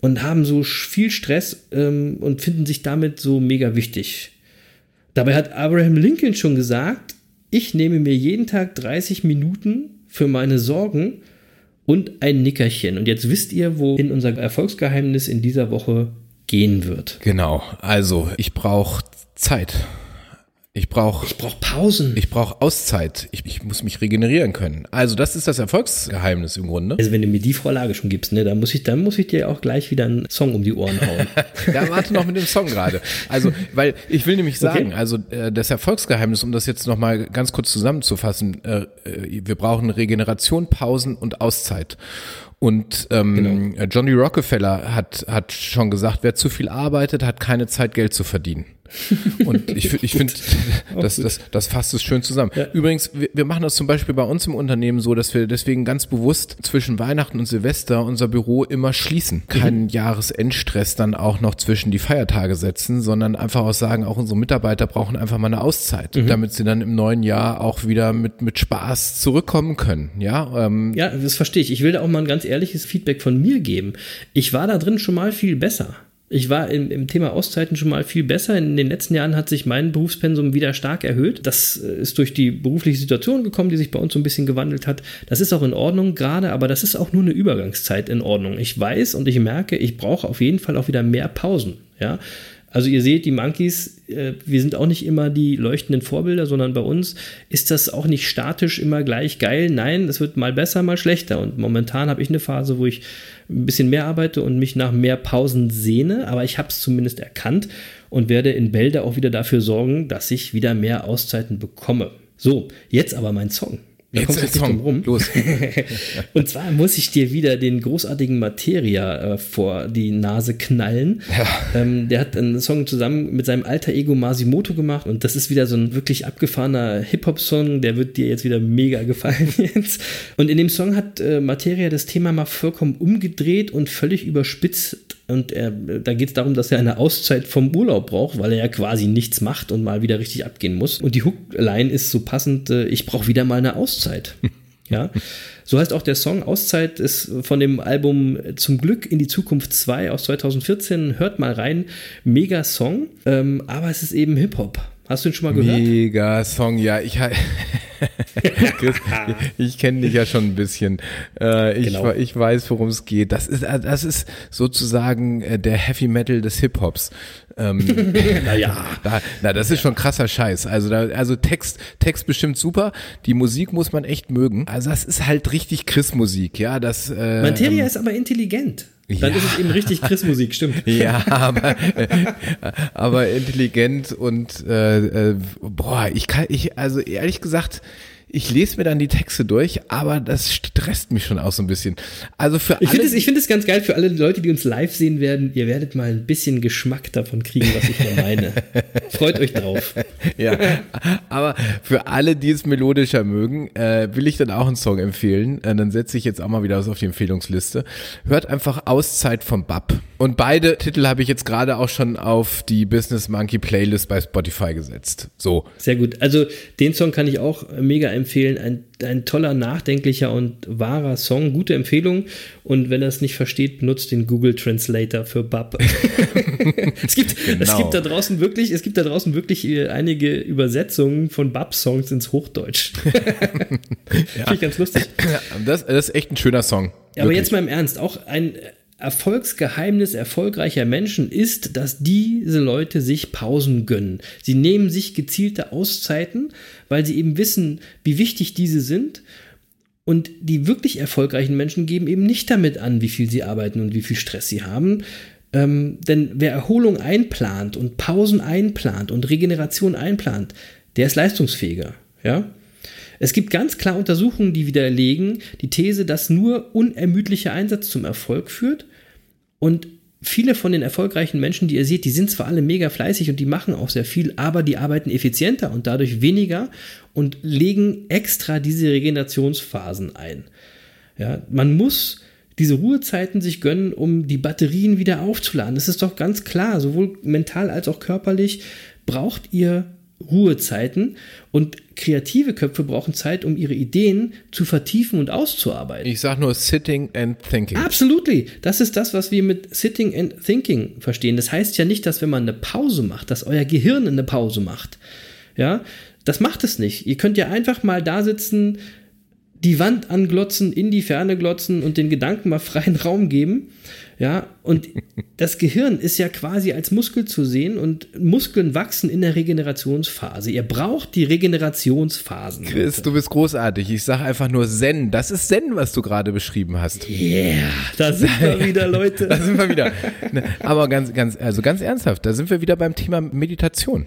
und haben so viel Stress ähm, und finden sich damit so mega wichtig. Dabei hat Abraham Lincoln schon gesagt, ich nehme mir jeden Tag 30 Minuten für meine Sorgen und ein Nickerchen. Und jetzt wisst ihr, wohin unser Erfolgsgeheimnis in dieser Woche gehen wird. Genau, also ich brauche Zeit. Ich brauche ich brauch Pausen. Ich brauche Auszeit. Ich, ich, muss mich regenerieren können. Also das ist das Erfolgsgeheimnis im Grunde. Also wenn du mir die Vorlage schon gibst, ne, dann muss ich, dann muss ich dir auch gleich wieder einen Song um die Ohren hauen. ja, warte noch mit dem Song gerade. Also, weil ich will nämlich sagen, okay. also äh, das Erfolgsgeheimnis, um das jetzt nochmal ganz kurz zusammenzufassen, äh, äh, wir brauchen Regeneration, Pausen und Auszeit. Und ähm, genau. Johnny Rockefeller hat, hat schon gesagt, wer zu viel arbeitet, hat keine Zeit, Geld zu verdienen. Und ich, ich finde, das, das, das fasst es schön zusammen. Ja. Übrigens, wir, wir machen das zum Beispiel bei uns im Unternehmen so, dass wir deswegen ganz bewusst zwischen Weihnachten und Silvester unser Büro immer schließen. Keinen mhm. Jahresendstress dann auch noch zwischen die Feiertage setzen, sondern einfach auch sagen, auch unsere Mitarbeiter brauchen einfach mal eine Auszeit, mhm. damit sie dann im neuen Jahr auch wieder mit, mit Spaß zurückkommen können. Ja, ähm, ja, das verstehe ich. Ich will da auch mal ein ganz ehrliches Feedback von mir geben. Ich war da drin schon mal viel besser. Ich war im, im, Thema Auszeiten schon mal viel besser. In den letzten Jahren hat sich mein Berufspensum wieder stark erhöht. Das äh, ist durch die berufliche Situation gekommen, die sich bei uns so ein bisschen gewandelt hat. Das ist auch in Ordnung gerade, aber das ist auch nur eine Übergangszeit in Ordnung. Ich weiß und ich merke, ich brauche auf jeden Fall auch wieder mehr Pausen. Ja, also ihr seht, die Monkeys, äh, wir sind auch nicht immer die leuchtenden Vorbilder, sondern bei uns ist das auch nicht statisch immer gleich geil. Nein, es wird mal besser, mal schlechter. Und momentan habe ich eine Phase, wo ich ein bisschen mehr arbeite und mich nach mehr Pausen sehne, aber ich habe es zumindest erkannt und werde in Bälde auch wieder dafür sorgen, dass ich wieder mehr Auszeiten bekomme. So, jetzt aber mein Song. Da jetzt jetzt nicht rum. Los. und zwar muss ich dir wieder den großartigen Materia äh, vor die Nase knallen. Ja. Ähm, der hat einen Song zusammen mit seinem alter Ego Masimoto gemacht und das ist wieder so ein wirklich abgefahrener Hip-Hop-Song. Der wird dir jetzt wieder mega gefallen jetzt. Und in dem Song hat äh, Materia das Thema mal vollkommen umgedreht und völlig überspitzt und er, da geht es darum, dass er eine Auszeit vom Urlaub braucht, weil er ja quasi nichts macht und mal wieder richtig abgehen muss. Und die Hookline ist so passend, äh, ich brauche wieder mal eine Auszeit. ja. So heißt auch der Song Auszeit ist von dem Album Zum Glück in die Zukunft 2 aus 2014. Hört mal rein. Mega Song. Ähm, aber es ist eben Hip-Hop. Hast du ihn schon mal gehört? Mega Song, ja. Ich, Chris, ich kenne dich ja schon ein bisschen. Äh, ich, genau. ich weiß, worum es geht. Das ist, das ist sozusagen äh, der Heavy Metal des Hip-Hops. Ähm, naja. Da, na, das ist schon krasser Scheiß. Also, da, also Text, Text bestimmt super. Die Musik muss man echt mögen. Also, das ist halt richtig Chris-Musik, ja. Das, äh, Materia ähm, ist aber intelligent. Dann ja. ist es eben richtig Chris-Musik, stimmt. Ja, aber, aber intelligent und äh, äh, boah, ich kann, ich, also ehrlich gesagt, ich lese mir dann die Texte durch, aber das stresst mich schon auch so ein bisschen. Also für ich finde es, ich finde es ganz geil für alle Leute, die uns live sehen werden. Ihr werdet mal ein bisschen Geschmack davon kriegen, was ich da meine. Freut euch drauf. Ja, aber für alle, die es melodischer mögen, äh, will ich dann auch einen Song empfehlen. Äh, dann setze ich jetzt auch mal wieder was auf die Empfehlungsliste. Hört einfach Auszeit vom Bab. Und beide Titel habe ich jetzt gerade auch schon auf die Business Monkey Playlist bei Spotify gesetzt. So. Sehr gut. Also den Song kann ich auch mega empfehlen. Ein, ein toller, nachdenklicher und wahrer Song. Gute Empfehlung. Und wenn er es nicht versteht, benutzt den Google Translator für Bub. es, gibt, genau. es gibt da draußen wirklich, es gibt da draußen wirklich äh, einige Übersetzungen von Bub-Songs ins Hochdeutsch. ja. Finde ich ganz lustig. Das, das ist echt ein schöner Song. Ja, aber jetzt mal im Ernst, auch ein Erfolgsgeheimnis erfolgreicher Menschen ist, dass diese Leute sich Pausen gönnen. Sie nehmen sich gezielte Auszeiten, weil sie eben wissen, wie wichtig diese sind. Und die wirklich erfolgreichen Menschen geben eben nicht damit an, wie viel sie arbeiten und wie viel Stress sie haben. Ähm, denn wer Erholung einplant und Pausen einplant und Regeneration einplant, der ist leistungsfähiger. Ja? Es gibt ganz klar Untersuchungen, die widerlegen die These, dass nur unermüdlicher Einsatz zum Erfolg führt. Und viele von den erfolgreichen Menschen, die ihr seht, die sind zwar alle mega fleißig und die machen auch sehr viel, aber die arbeiten effizienter und dadurch weniger und legen extra diese Regenerationsphasen ein. Ja, man muss diese Ruhezeiten sich gönnen, um die Batterien wieder aufzuladen. Das ist doch ganz klar, sowohl mental als auch körperlich braucht ihr Ruhezeiten und kreative Köpfe brauchen Zeit, um ihre Ideen zu vertiefen und auszuarbeiten. Ich sage nur Sitting and Thinking. Absolutely. Das ist das, was wir mit Sitting and Thinking verstehen. Das heißt ja nicht, dass wenn man eine Pause macht, dass euer Gehirn eine Pause macht. Ja, das macht es nicht. Ihr könnt ja einfach mal da sitzen, die Wand anglotzen, in die Ferne glotzen und den Gedanken mal freien Raum geben. Ja, und das Gehirn ist ja quasi als Muskel zu sehen und Muskeln wachsen in der Regenerationsphase. Ihr braucht die Regenerationsphasen. Chris, Leute. du bist großartig. Ich sage einfach nur Zen. Das ist Zen, was du gerade beschrieben hast. Yeah, da sind wir wieder, Leute. Da sind wir wieder. Ne, Aber ganz, ganz, also ganz ernsthaft, da sind wir wieder beim Thema Meditation.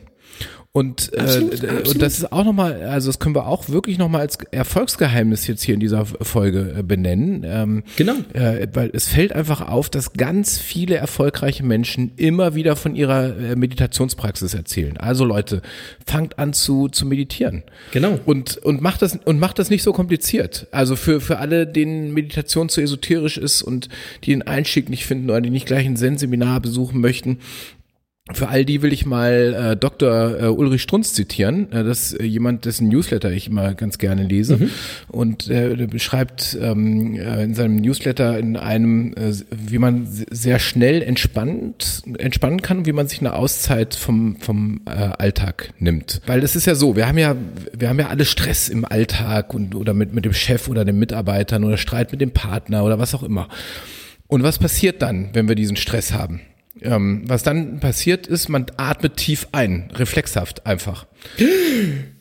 Und, äh, absolut. und das ist auch nochmal, also das können wir auch wirklich nochmal als Erfolgsgeheimnis jetzt hier in dieser Folge äh, benennen. Ähm, Genau. Äh, weil es fällt einfach auf, dass ganz viele erfolgreiche Menschen immer wieder von ihrer äh, Meditationspraxis erzählen. Also Leute, fangt an zu, zu meditieren. Genau. Und, und macht das, und macht das nicht so kompliziert. Also für, für alle, denen Meditation zu esoterisch ist und die den Einstieg nicht finden oder die nicht gleich ein Zen-Seminar besuchen möchten, für all die will ich mal äh, Dr. Äh, Ulrich Strunz zitieren. Äh, das ist äh, jemand, dessen Newsletter ich immer ganz gerne lese. Und äh, der beschreibt ähm, äh, in seinem Newsletter in einem, äh, wie man se- sehr schnell entspannt, entspannen kann und wie man sich eine Auszeit vom, vom äh, Alltag nimmt. Weil es ist ja so, wir haben ja, wir haben ja alle Stress im Alltag und oder mit, mit dem Chef oder den Mitarbeitern oder Streit mit dem Partner oder was auch immer. Und was passiert dann, wenn wir diesen Stress haben? Ähm, was dann passiert ist, man atmet tief ein, reflexhaft einfach.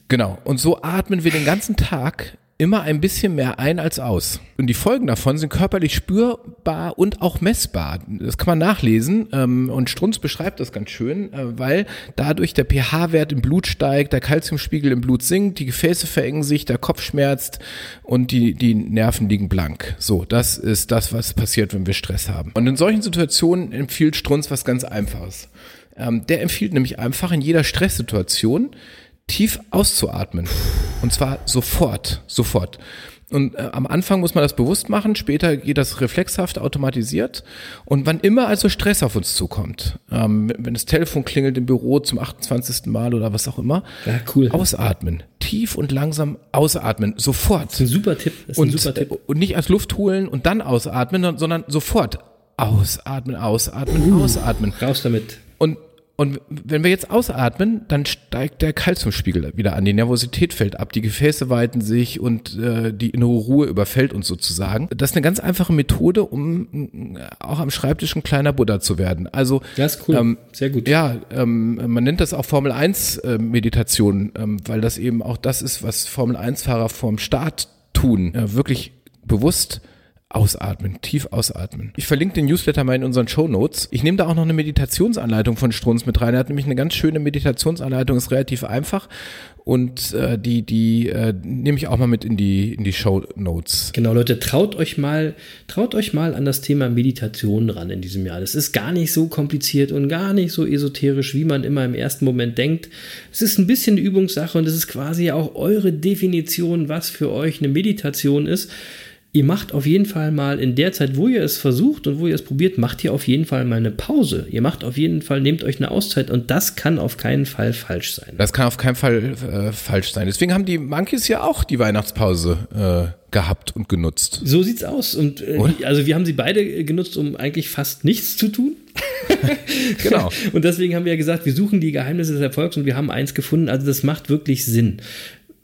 Genau. Und so atmen wir den ganzen Tag immer ein bisschen mehr ein als aus. Und die Folgen davon sind körperlich spürbar und auch messbar. Das kann man nachlesen. ähm, Und Strunz beschreibt das ganz schön, äh, weil dadurch der pH-Wert im Blut steigt, der Kalziumspiegel im Blut sinkt, die Gefäße verengen sich, der Kopf schmerzt und die, die Nerven liegen blank. So, das ist das, was passiert, wenn wir Stress haben. Und in solchen Situationen empfiehlt Strunz was ganz Einfaches. Ähm, Der empfiehlt nämlich einfach in jeder Stresssituation tief auszuatmen. Und zwar sofort, sofort. Und äh, am Anfang muss man das bewusst machen, später geht das reflexhaft automatisiert. Und wann immer also Stress auf uns zukommt, ähm, wenn das Telefon klingelt im Büro zum 28. Mal oder was auch immer, Ja, cool. ausatmen. Tief und langsam ausatmen. Sofort. Das ist ein super Tipp. Das ist ein Und, super Tipp. und nicht als Luft holen und dann ausatmen, sondern sofort ausatmen, ausatmen, Uh. ausatmen. Raus damit. Und, und wenn wir jetzt ausatmen, dann steigt der Kalziumspiegel wieder an, die Nervosität fällt ab, die Gefäße weiten sich und äh, die innere Ruhe überfällt uns sozusagen. Das ist eine ganz einfache Methode, um äh, auch am Schreibtisch ein kleiner Buddha zu werden. Also Das ist cool. ähm, Sehr gut. ja, ähm, man nennt das auch Formel 1 äh, Meditation, ähm, weil das eben auch das ist, was Formel 1 Fahrer vorm Start tun. Ja, wirklich bewusst ausatmen, tief ausatmen. Ich verlinke den Newsletter mal in unseren Show Notes. Ich nehme da auch noch eine Meditationsanleitung von Strunz mit rein. Er hat nämlich eine ganz schöne Meditationsanleitung, ist relativ einfach und äh, die die äh, nehme ich auch mal mit in die in die Show Notes. Genau, Leute, traut euch mal, traut euch mal an das Thema Meditation ran in diesem Jahr. Das ist gar nicht so kompliziert und gar nicht so esoterisch, wie man immer im ersten Moment denkt. Es ist ein bisschen Übungssache und es ist quasi auch eure Definition, was für euch eine Meditation ist. Ihr macht auf jeden Fall mal in der Zeit, wo ihr es versucht und wo ihr es probiert, macht ihr auf jeden Fall mal eine Pause. Ihr macht auf jeden Fall, nehmt euch eine Auszeit und das kann auf keinen Fall falsch sein. Das kann auf keinen Fall äh, falsch sein. Deswegen haben die Monkeys ja auch die Weihnachtspause äh, gehabt und genutzt. So sieht's aus. Und äh, also wir haben sie beide genutzt, um eigentlich fast nichts zu tun. Genau. Und deswegen haben wir ja gesagt, wir suchen die Geheimnisse des Erfolgs und wir haben eins gefunden. Also das macht wirklich Sinn.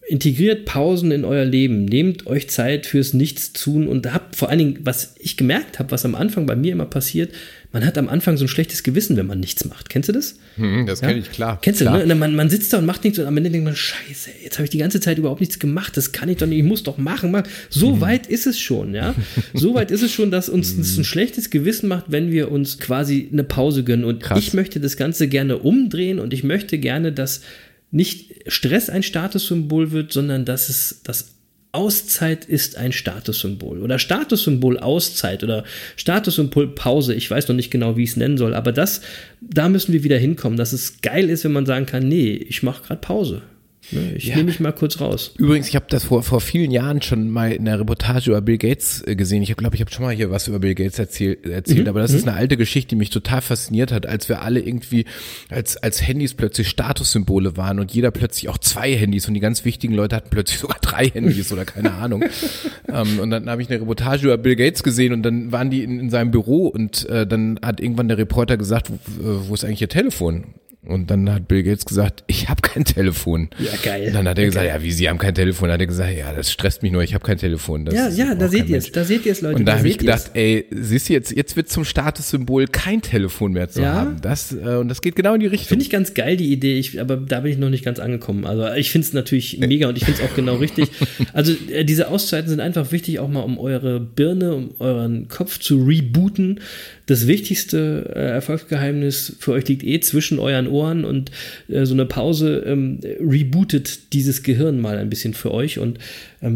Integriert Pausen in euer Leben, nehmt euch Zeit fürs Nichtstun und habt vor allen Dingen, was ich gemerkt habe, was am Anfang bei mir immer passiert, man hat am Anfang so ein schlechtes Gewissen, wenn man nichts macht. Kennst du das? Hm, das kenne ich, klar. Kennst klar. du, ne? Man, man sitzt da und macht nichts und am Ende denkt man, scheiße, jetzt habe ich die ganze Zeit überhaupt nichts gemacht, das kann ich doch nicht, ich muss doch machen, machen. So Mhm. weit ist es schon, ja. So weit ist es schon, dass uns das Mhm. ein schlechtes Gewissen macht, wenn wir uns quasi eine Pause gönnen. Und Krass. ich möchte das Ganze gerne umdrehen und ich möchte gerne, dass nicht Stress ein Statussymbol wird, sondern dass es das Auszeit ist ein Statussymbol oder Statussymbol Auszeit oder Statussymbol Pause. Ich weiß noch nicht genau, wie ich es nennen soll, aber das, da müssen wir wieder hinkommen, dass es geil ist, wenn man sagen kann, nee, ich mache gerade Pause. Ne, Ich Ja. nehme mich mal kurz raus. Übrigens, ich habe das vor, vor vielen Jahren schon mal in einer Reportage über Bill Gates äh, gesehen. Ich glaube, ich habe schon mal hier was über Bill Gates erzähl, erzählt, aber das ist eine alte Geschichte, die mich total fasziniert hat, als wir alle irgendwie, als, als Handys plötzlich Statussymbole waren und jeder plötzlich auch zwei Handys und die ganz wichtigen Leute hatten plötzlich sogar drei Handys oder keine Ahnung. ähm, und dann habe ich eine Reportage über Bill Gates gesehen und dann waren die in, in seinem Büro und äh, dann hat irgendwann der Reporter gesagt, wo, äh, wo ist eigentlich ihr Telefon? Und dann hat Bill Gates gesagt, ich habe kein Telefon. Ja, geil. Und dann hat er gesagt, ja, wie Sie haben kein Telefon? Dann hat er gesagt, ja, das stresst mich nur, ich habe kein Telefon. Das Ja, ja, da seht ihr es, da seht ihr es, Leute. Und da habe ich gedacht, ey, siehst du jetzt, jetzt wird zum Statussymbol kein Telefon mehr zu Ja. haben. Das, äh, und das geht genau in die Richtung. Finde ich ganz geil, die Idee, ich, aber da bin ich noch nicht ganz angekommen. Also ich finde es natürlich mega und ich finde es auch genau richtig. Also äh, diese Auszeiten sind einfach wichtig, auch mal um eure Birne, um euren Kopf zu rebooten. Das wichtigste äh, Erfolgsgeheimnis für euch liegt eh zwischen euren Ohren und äh, so eine Pause ähm, rebootet dieses Gehirn mal ein bisschen für euch und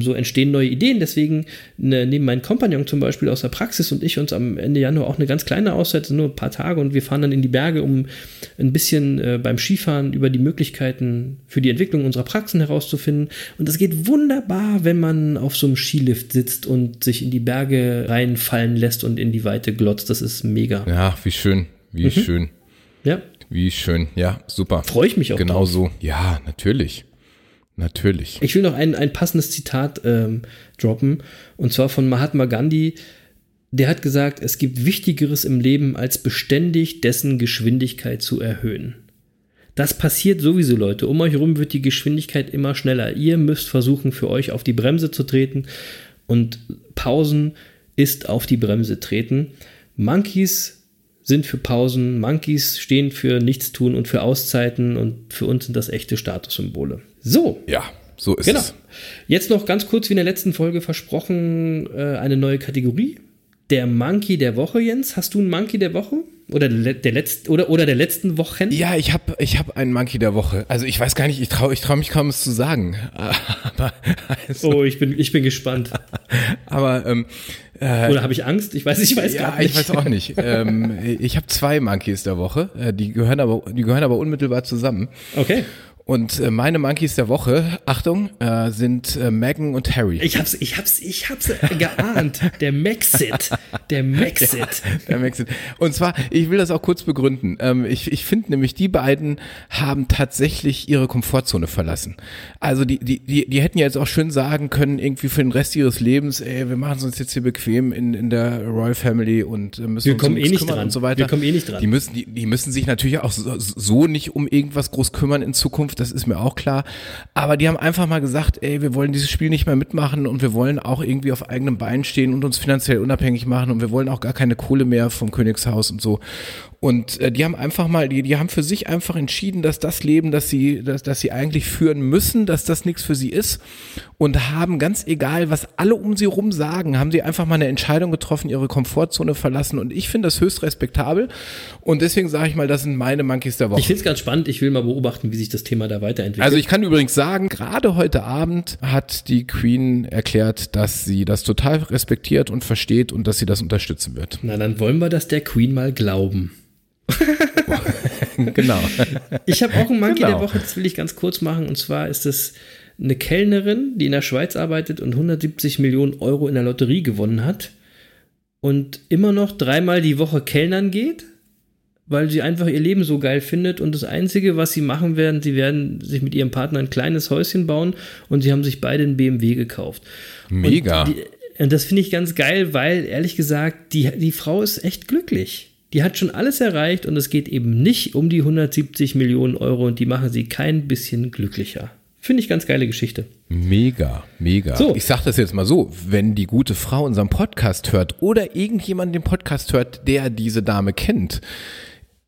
so entstehen neue Ideen. Deswegen ne, nehmen mein Kompagnon zum Beispiel aus der Praxis und ich uns am Ende Januar auch eine ganz kleine Auszeit, nur ein paar Tage und wir fahren dann in die Berge, um ein bisschen äh, beim Skifahren über die Möglichkeiten für die Entwicklung unserer Praxen herauszufinden. Und das geht wunderbar, wenn man auf so einem Skilift sitzt und sich in die Berge reinfallen lässt und in die Weite glotzt. Das ist mega. Ja, wie schön, wie Mhm. schön, Ja, wie schön. Ja, super. freue ich mich auch Genau drauf. so. Ja, natürlich. Natürlich. Ich will noch ein, ein passendes Zitat ähm, droppen, und zwar von Mahatma Gandhi. Der hat gesagt, es gibt Wichtigeres im Leben, als beständig dessen Geschwindigkeit zu erhöhen. Das passiert sowieso, Leute. Um euch herum wird die Geschwindigkeit immer schneller. Ihr müsst versuchen, für euch auf die Bremse zu treten. Und Pausen ist auf die Bremse treten. Monkeys sind für Pausen, Monkeys stehen für Nichtstun und für Auszeiten und für uns sind das echte Statussymbole. So, Ja, so ist Genau. es. Jetzt noch ganz kurz wie in der letzten Folge versprochen, äh, eine neue Kategorie. Der Monkey der Woche, Jens. Hast du einen Monkey der Woche? Oder der, der letzten oder, oder der letzten Wochen? Ja, ich habe ich hab einen Monkey der Woche. Also ich weiß gar nicht, ich traue ich trau mich kaum es zu sagen. Aber, also, Oh, ich bin, ich bin gespannt. aber ähm, äh, Oder habe ich Angst? Ich weiß, ich weiß ja, gar nicht. ich weiß auch nicht. ähm, ich habe zwei Monkeys der Woche. Äh, die gehören aber, die gehören aber unmittelbar zusammen. Okay. Und äh, meine Monkeys der Woche, Achtung, äh, sind äh, Megan und Harry. Ich hab's, ich hab's, ich hab's geahnt. Der Maxit. Der Maxit. Der Maxit. Und zwar, ich will das auch kurz begründen. Ähm, ich ich finde nämlich, die beiden haben tatsächlich ihre Komfortzone verlassen. Also die, die, die, die hätten ja jetzt auch schön sagen können, irgendwie für den Rest ihres Lebens, ey, wir machen es uns jetzt hier bequem in, in der Royal Family und äh, müssen Wir uns kommen um eh nicht kümmern dran. und so weiter. Wir kommen eh nicht dran. Die müssen, die, die müssen sich natürlich auch so, so nicht um irgendwas groß kümmern in Zukunft, das ist mir auch klar. Aber die haben einfach mal gesagt, ey, wir wollen dieses Spiel nicht mehr mitmachen und wir wollen auch irgendwie auf eigenem Bein stehen und uns finanziell unabhängig machen und wir wollen auch gar keine Kohle mehr vom Königshaus und so. Und äh, die haben einfach mal, die, die haben für sich einfach entschieden, dass das Leben, das sie, dass, dass sie eigentlich führen müssen, dass das nichts für sie ist und haben ganz egal, was alle um sie rum sagen, haben sie einfach mal eine Entscheidung getroffen, ihre Komfortzone verlassen und ich finde das höchst respektabel und deswegen sage ich mal, das sind meine Monkeys der Woche. Ich find's ganz spannend. Ich will mal beobachten, wie sich das Thema da weiterentwickelt. Also ich kann übrigens sagen, gerade heute Abend hat die Queen erklärt, dass sie das total respektiert und versteht und dass sie das unterstützen wird. Na, dann wollen wir das der Queen mal glauben. genau. Ich habe auch einen Monkey Genau. der Woche, das will ich ganz kurz machen. Und zwar ist es eine Kellnerin, die in der Schweiz arbeitet und 170 Millionen Euro in der Lotterie gewonnen hat und immer noch dreimal die Woche Kellnern geht, weil sie einfach ihr Leben so geil findet. Und das Einzige, was sie machen werden, sie werden sich mit ihrem Partner ein kleines Häuschen bauen und sie haben sich beide einen BMW gekauft. Mega. Und, die, und das finde ich ganz geil, weil ehrlich gesagt, die, die Frau ist echt glücklich. Die hat schon alles erreicht und es geht eben nicht um die 170 Millionen Euro und die machen sie kein bisschen glücklicher. Finde ich ganz geile Geschichte. Mega, mega. So. Ich sag das jetzt mal so, wenn die gute Frau unseren Podcast hört oder irgendjemand den Podcast hört, der diese Dame kennt,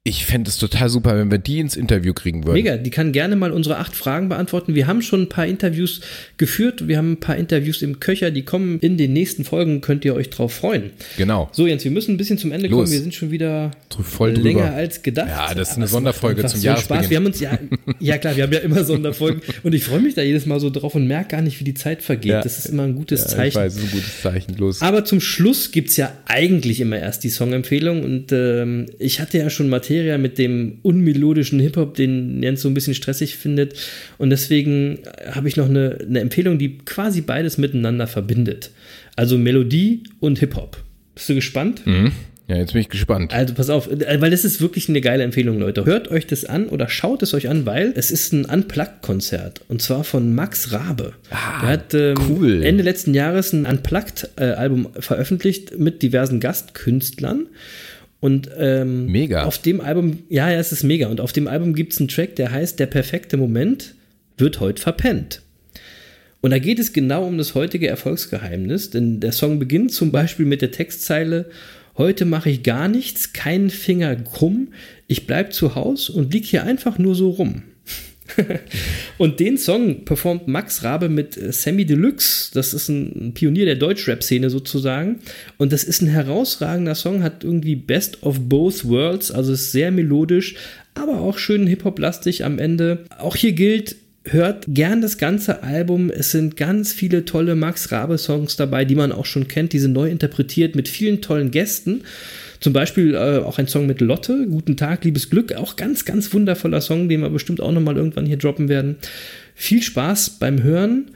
ich fände es total super, wenn wir die ins Interview kriegen würden. Mega, die kann gerne mal unsere acht Fragen beantworten. Wir haben schon ein paar Interviews geführt, wir haben ein paar Interviews im Köcher, die kommen in den nächsten Folgen, könnt ihr euch drauf freuen. Genau. So, Jens, wir müssen ein bisschen zum Ende Los. kommen. Wir sind schon wieder Voll drüber. länger als gedacht. Ja, das ist Aber eine es Sonderfolge zum so Jahresbeginn. Spaß. Wir haben uns ja, ja klar, wir haben ja immer Sonderfolgen und ich freue mich da jedes Mal so drauf und merke gar nicht, wie die Zeit vergeht. Ja. Das ist immer ein gutes Ja, ich Zeichen. weiß, es ist ein gutes Zeichen. Los. Aber zum Schluss gibt's ja eigentlich immer erst die Songempfehlung. Und ähm, ich hatte ja schon Materia mit dem unmelodischen Hip-Hop, den Jens so ein bisschen stressig findet. Und deswegen habe ich noch eine, eine Empfehlung, die quasi beides miteinander verbindet. Also Melodie und Hip-Hop. Bist du gespannt? Ja, jetzt bin ich gespannt. Also pass auf, äh, weil das ist wirklich eine geile Empfehlung, Leute. Hört euch das an oder schaut es euch an, weil es ist ein Unplugged-Konzert. Und zwar von Max Rabe. Der hat ähm, cool. Ende letzten Jahres ein Unplugged-Album veröffentlicht mit diversen Gastkünstlern. Und ähm, Mega. auf dem Album, ja, ja, es ist mega. Und auf dem Album gibt es einen Track, der heißt Der perfekte Moment wird heute verpennt. Und da geht es genau um das heutige Erfolgsgeheimnis, denn der Song beginnt zum Beispiel mit der Textzeile: Heute mache ich gar nichts, keinen Finger krumm, ich bleib zu Haus und lieg hier einfach nur so rum. und den Song performt Max Rabe mit äh, Sammy Deluxe. Das ist ein Pionier der Deutschrap-Szene sozusagen. Und das ist ein herausragender Song, hat irgendwie Best of Both Worlds, also ist sehr melodisch, aber auch schön Hip-Hop-lastig am Ende. Auch hier gilt, hört gern das ganze Album. Es sind ganz viele tolle Max Rabe-Songs dabei, die man auch schon kennt. Die sind neu interpretiert mit vielen tollen Gästen. Zum Beispiel äh, auch ein Song mit Lotte, Guten Tag, liebes Glück. Auch ganz, ganz wundervoller Song, den wir bestimmt auch nochmal irgendwann hier droppen werden. Viel Spaß beim Hören.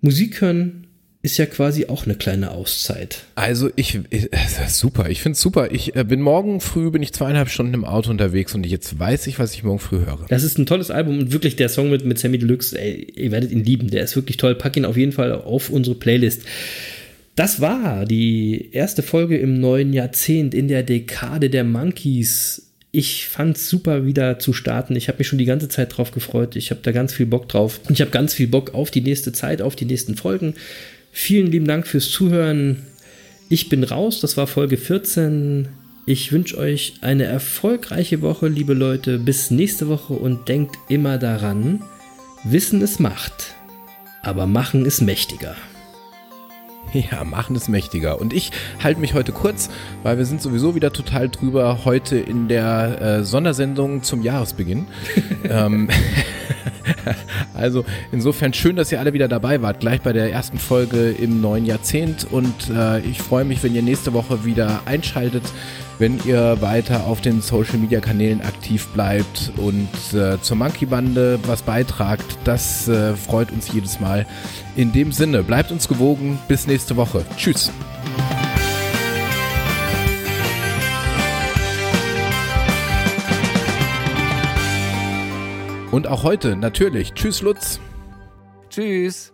Musik hören ist ja quasi auch eine kleine Auszeit. Also ich, ich super, ich finde es super. Ich äh, bin morgen früh, bin ich zweieinhalb Stunden im Auto unterwegs und jetzt weiß ich, was ich morgen früh höre. Das ist ein tolles Album und wirklich der Song mit, mit Sammy Deluxe, ey, ihr werdet ihn lieben. Der ist wirklich toll. Pack ihn auf jeden Fall auf unsere Playlist. Das war die erste Folge im neuen Jahrzehnt in der Dekade der Monkeys. Ich fand's super wieder zu starten. Ich habe mich schon die ganze Zeit drauf gefreut. Ich habe da ganz viel Bock drauf. Und ich habe ganz viel Bock auf die nächste Zeit, auf die nächsten Folgen. Vielen lieben Dank fürs Zuhören. Ich bin raus. Das war Folge 14. Ich wünsche euch eine erfolgreiche Woche, liebe Leute. Bis nächste Woche und denkt immer daran, Wissen ist Macht, aber Machen ist mächtiger. Ja, machen es mächtiger. Und ich halte mich heute kurz, weil wir sind sowieso wieder total drüber heute in der äh, Sondersendung zum Jahresbeginn. ähm, also insofern schön, dass ihr alle wieder dabei wart, gleich bei der ersten Folge im neuen Jahrzehnt. Und äh, ich freue mich, wenn ihr nächste Woche wieder einschaltet, wenn ihr weiter auf den Social-Media-Kanälen aktiv bleibt und äh, zur Monkey-Bande was beitragt. Das äh, freut uns jedes Mal. In dem Sinne, bleibt uns gewogen. Bis nächste Woche. Tschüss. Und auch heute natürlich. Tschüss, Lutz. Tschüss.